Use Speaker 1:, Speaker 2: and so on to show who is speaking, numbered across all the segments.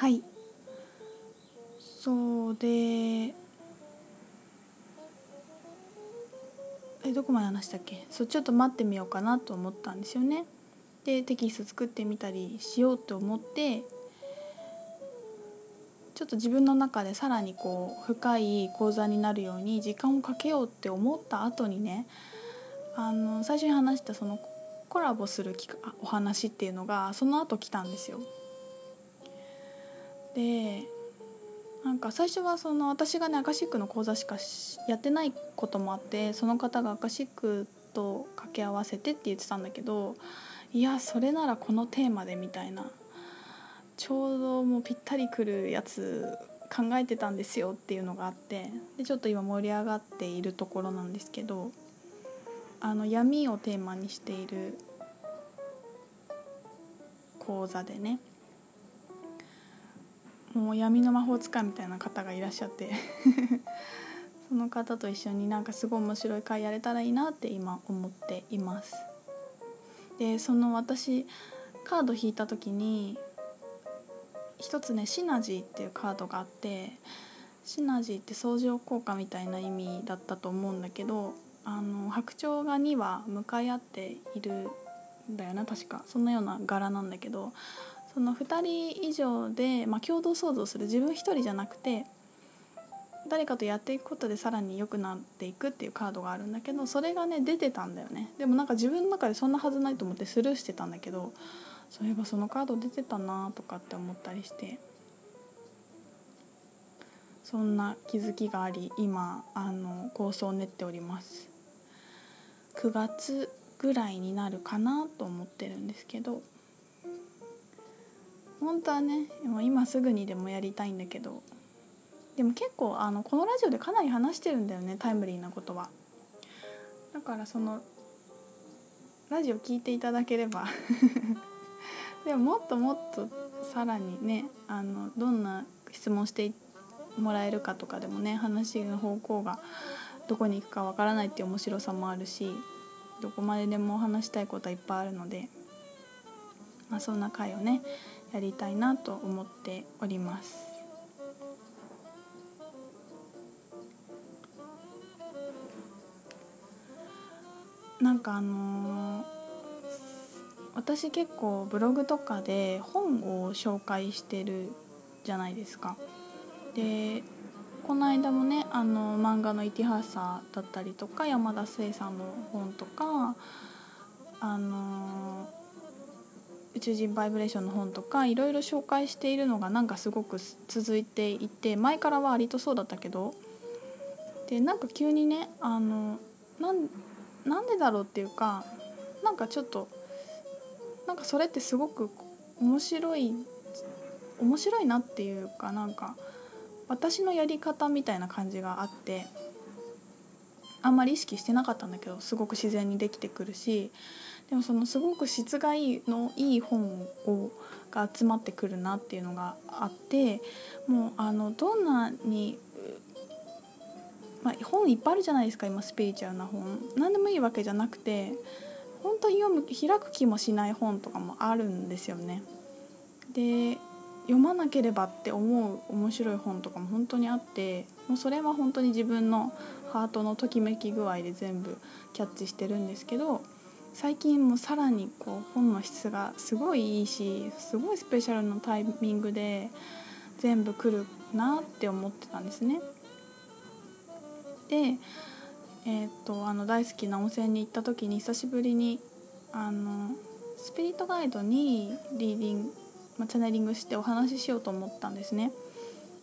Speaker 1: はいそうでえどこまで話したっけ？そうちょっと待ってみようかなと思ったんですよね。でテキスト作ってみたりしようと思ってちょっと自分の中でさらにこう深い講座になるように時間をかけようって思った後にねあの最初に話したそのコラボするお話っていうのがその後来たんですよ。でなんか最初はその私がねアカシックの講座しかやってないこともあってその方がアカシックと掛け合わせてって言ってたんだけどいやそれならこのテーマでみたいなちょうどもうぴったりくるやつ考えてたんですよっていうのがあってでちょっと今盛り上がっているところなんですけどあの闇をテーマにしている講座でねもう闇の魔法使いみたいな方がいらっしゃって その方と一緒になんかすごい面白い回やれたらいいなって今思っています。でその私カード引いた時に一つねシナジーっていうカードがあってシナジーって相乗効果みたいな意味だったと思うんだけどあの白鳥が2羽向かい合っているんだよな確かそんなような柄なんだけどその2人以上で、まあ、共同創造する自分一人じゃなくて誰かとやっていくことでさらに良くなっていくっていうカードがあるんだけどそれがね出てたんだよね。でもなんか自分の中でそんなはずないと思ってスルーしてたんだけどそういえばそのカード出てたなとかって思ったりしてそんな気づきがあり今あの構想を練っております。9月ぐらいになるかなと思ってるんですけど本当はね今すぐにでもやりたいんだけど。でも結構あのこのラジオでかなり話してるんだよねタイムリーなことは。だからそのラジオ聞いていただければ。でももっともっとさらにねあのどんな質問してもらえるかとかでもね話の方向がどこに行くかわからないっていう面白さもあるしどこまででも話したいことはいっぱいあるので、まあ、そんな回をねやりたいなと思っております。なんかあのー、私結構ブログとかで本を紹介してるじゃないですか。でこの間もねあの漫画の「イティハッサー」だったりとか山田聖さんの本とかあの宇宙人バイブレーションの本とかいろいろ紹介しているのがなんかすごく続いていて前からは割とそうだったけどでなんか急にねあのなんなんでだろうっていうかなんかちょっとなんかそれってすごく面白い面白いなっていうかなんか私のやり方みたいな感じがあってあんまり意識してなかったんだけどすごく自然にできてくるしでもそのすごく質がいいのいい本をが集まってくるなっていうのがあってもうあのどんなにまあ、本いっぱいあるじゃないですか今スピリチュアルな本何でもいいわけじゃなくて本当に読む開く気もしない本とかもあるんですよね。で読まなければって思う面白い本とかも本当にあってもうそれは本当に自分のハートのときめき具合で全部キャッチしてるんですけど最近もさらにこう本の質がすごいいいしすごいスペシャルなタイミングで全部来るなって思ってたんですね。で、えーと、あの大好きな温泉に行った時に久しぶりにあのスピリットガイドにリーディング、まあ、チャネリングしてお話ししようと思ったんですね。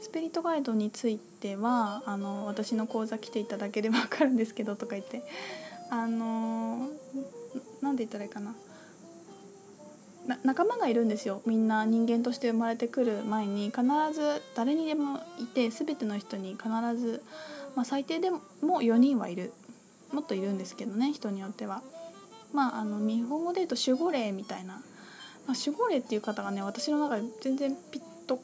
Speaker 1: スピリットガイドについてはあの私の講座来ていただければ分かるんですけどとか言ってあの何て言ったらいいかな。仲間がいるんですよ。みんな人間として生まれてくる前に。必ず誰にでもいて全ての人に必ずまあ、最低でも4人はいる。もっといるんですけどね人によっては。まあ、あの日本語で言うと守護霊みたいな、まあ、守護霊っていう方がね私の中で全然ピッと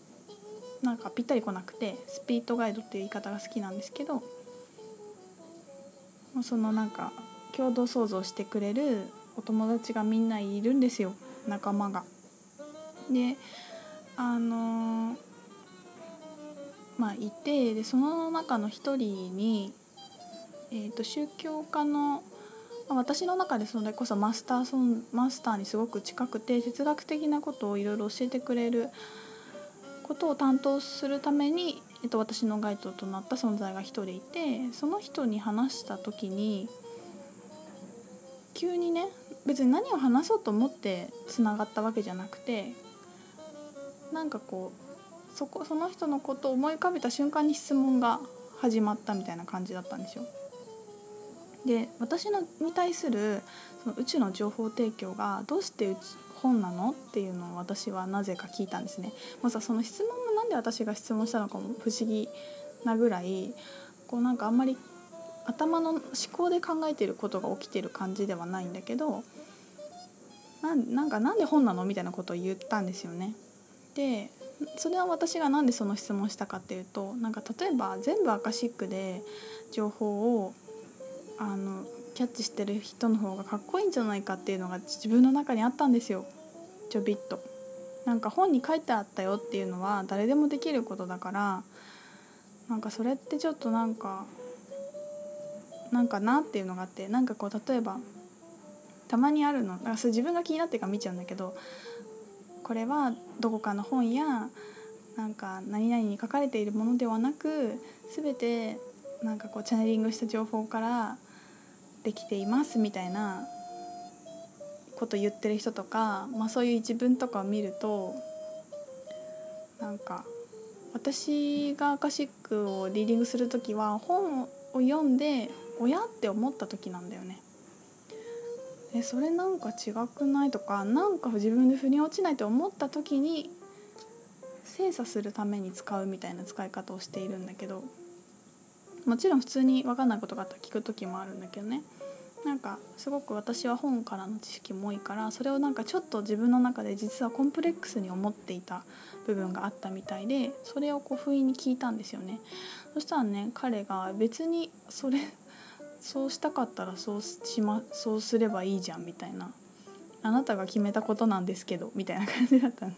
Speaker 1: なんかぴったりこなくてスピートガイドっていう言い方が好きなんですけど。そのなんか共同創造してくれるお友達がみんないるんですよ仲間が。であのまあいてでその中の一人に、えー、と宗教家の私の中でそれこそマスターソンマスターにすごく近くて哲学的なことをいろいろ教えてくれることを担当するために、えっと、私のガイドとなった存在が一人いてその人に話した時に急にね別に何を話そうと思ってつながったわけじゃなくてなんかこうそこその人のことを思い浮かべた瞬間に質問が始まったみたいな感じだったんですよ。で私のに対するその宇宙の情報提供がどうして本なのっていうのを私はなぜか聞いたんですね。もうさその質問もなんで私が質問したのかも不思議なぐらいこうなんかあんまり頭の思考で考えてることが起きてる感じではないんだけどなんかなんで本なのみたいなことを言ったんですよね。でそれは私が何でその質問したかっていうとなんか例えば全部アカシックで情報をあのキャッチしてる人の方がかっこいいんじゃないかっていうのが自分の中にあったんですよちょびっと。なんか本に書いてあったよっていうのは誰でもできることだからなんかそれってちょっとなんかなんかなっていうのがあってなんかこう例えばたまにあるのだからそれ自分が気になってから見ちゃうんだけどこれはどこかの本やなんか何々に書かれているものではなく全てなんかこうチャネリングした情報からできていますみたいなこと言ってる人とか、まあ、そういう一文とかを見るとなんか私がアカシックをリーディングする時は本を読んで親って思った時なんだよね。えそれなんか違くない？とかなんか自分で腑に落ちないと思った時に精査するために使うみたいな使い方をしているんだけどもちろん普通に分かんないことがあったら聞く時もあるんだけどね。なんかすごく私は本からの知識も多いからそれをなんかちょっと自分の中で実はコンプレックスに思っていた部分があったみたいでそれをこう不意に聞いたんですよね。そしたらね彼が別にそれそうしたかったらそうし、ま、そうすればいいじゃんみたいな。あなたが決めたことなんですけどみたいな感じだったね。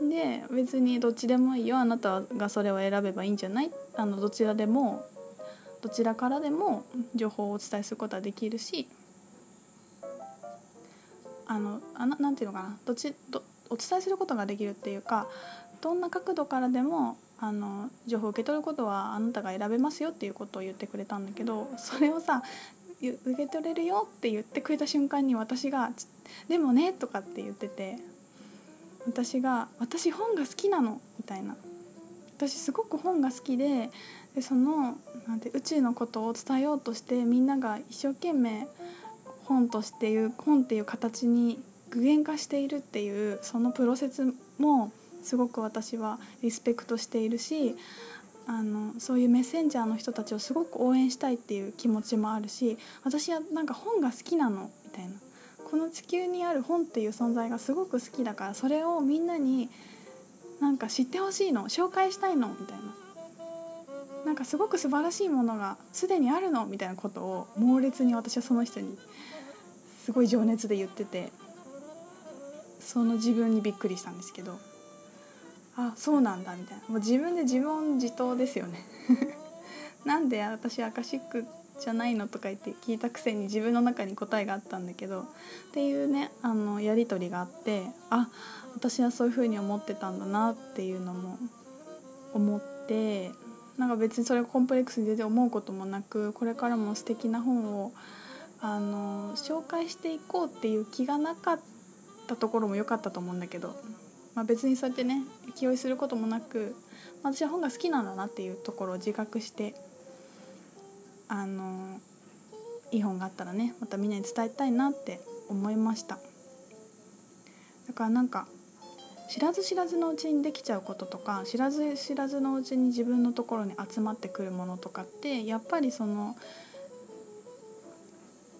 Speaker 1: で別にどっちでもいいよ。あなたがそれを選べばいいんじゃない？あのどちらでもどちらからでも情報をお伝えすることはできるしあのあななんていうのかな？どっちどお伝えすることができるっていうかどんな角度からでもあの情報を受け取ることはあなたが選べますよっていうことを言ってくれたんだけどそれをさ受け取れるよって言ってくれた瞬間に私が「でもね」とかって言ってて私が「私本が好きなの」みたいな。私すごく本が好きででそのなんて宇宙のことを伝えようとしてみんなが一生懸命本としていう本っていう形に具現化しているっていうそのプロセスもすごく私はリスペクトしているしあのそういうメッセンジャーの人たちをすごく応援したいっていう気持ちもあるし私はなんか本が好きなのみたいなこの地球にある本っていう存在がすごく好きだからそれをみんなになんか知ってほしいの紹介したいのみたいななんかすごく素晴らしいものがすでにあるのみたいなことを猛烈に私はその人にすごい情熱で言っててその自分にびっくりしたんですけど。あそうなんだみたいな。もう自分で自問自答ですよね。なんで私アカシックじゃないのとか言って聞いたくせに自分の中に答えがあったんだけどっていうねあのやり取りがあってあ私はそういう風に思ってたんだなっていうのも思ってなんか別にそれをコンプレックスに全然思うこともなくこれからも素敵な本をあの紹介していこうっていう気がなかったところも良かったと思うんだけどまあ、別にそうやってね気負いすることもなく、私は本が好きなんだなっていうところを自覚してあのいい本があったらねまたみんなに伝えたいなって思いましただからなんか知らず知らずのうちにできちゃうこととか知らず知らずのうちに自分のところに集まってくるものとかってやっぱりその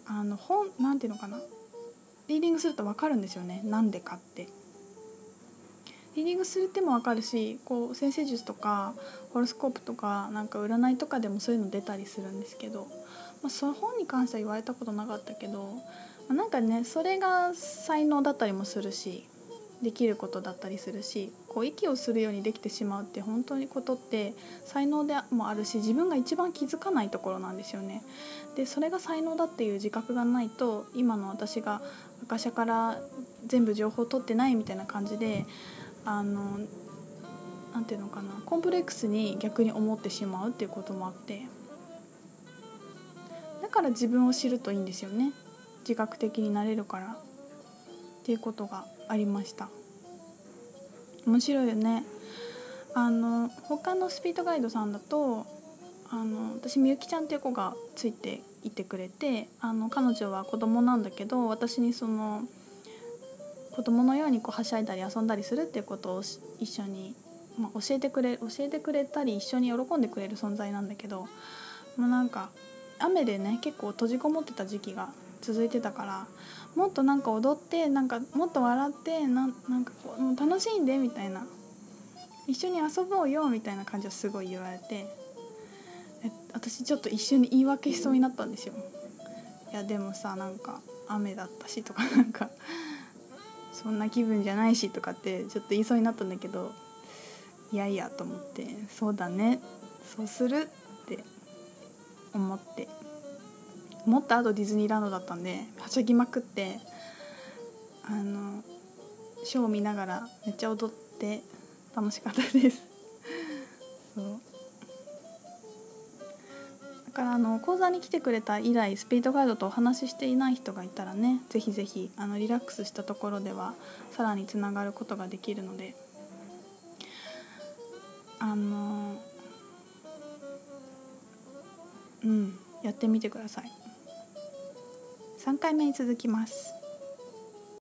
Speaker 1: あの本なんていうのかなリーディングすると分かるんですよねなんでかって。リーディングする手も分かるしこう先生術とかホロスコープとかなんか占いとかでもそういうの出たりするんですけど、まあ、その本に関しては言われたことなかったけど、まあ、なんかねそれが才能だったりもするしできることだったりするしこう息をするようにできてしまうって本当にことって才能でもあるし自分が一番気づかないところなんですよね。でそれが才能だっていう自覚がないと今の私が会社から全部情報を取ってないみたいな感じであのなんていうのかなコンプレックスに逆に思ってしまうっていうこともあって。だから自分を知るといいんですよね。自覚的になれるから。っていうことがありました。面白いよね。あの他のスピードガイドさんだとあの私みゆきちゃんっていう子がついていてくれてあの彼女は子供なんだけど私にその子供のようにこうはしゃいだり遊んだりするっていうことを一緒に、まあ、教えてくれ教えてくれたり一緒に喜んでくれる存在なんだけどもうなんか雨でね結構閉じこもってた時期が続いてたからもっとなんか踊ってなんかもっと笑ってななんかこうもう楽しんでみたいな一緒に遊ぼうよみたいな感じをすごい言われて私ちょっと一瞬に言い訳しそうになったんですよ。いやでもさなんか雨だったしとかなんかそんな気分じゃないしとかってちょっと言いそうになったんだけどいやいやと思ってそうだねそうするって思ってもっとあとディズニーランドだったんではしゃぎまくってあのショーを見ながらめっちゃ踊って楽しかったです。そう。からあの講座に来てくれた以来スピードガイドとお話ししていない人がいたらねぜひぜひあのリラックスしたところではさらにつながることができるので。あのうんやってみてください。3回目に続きます。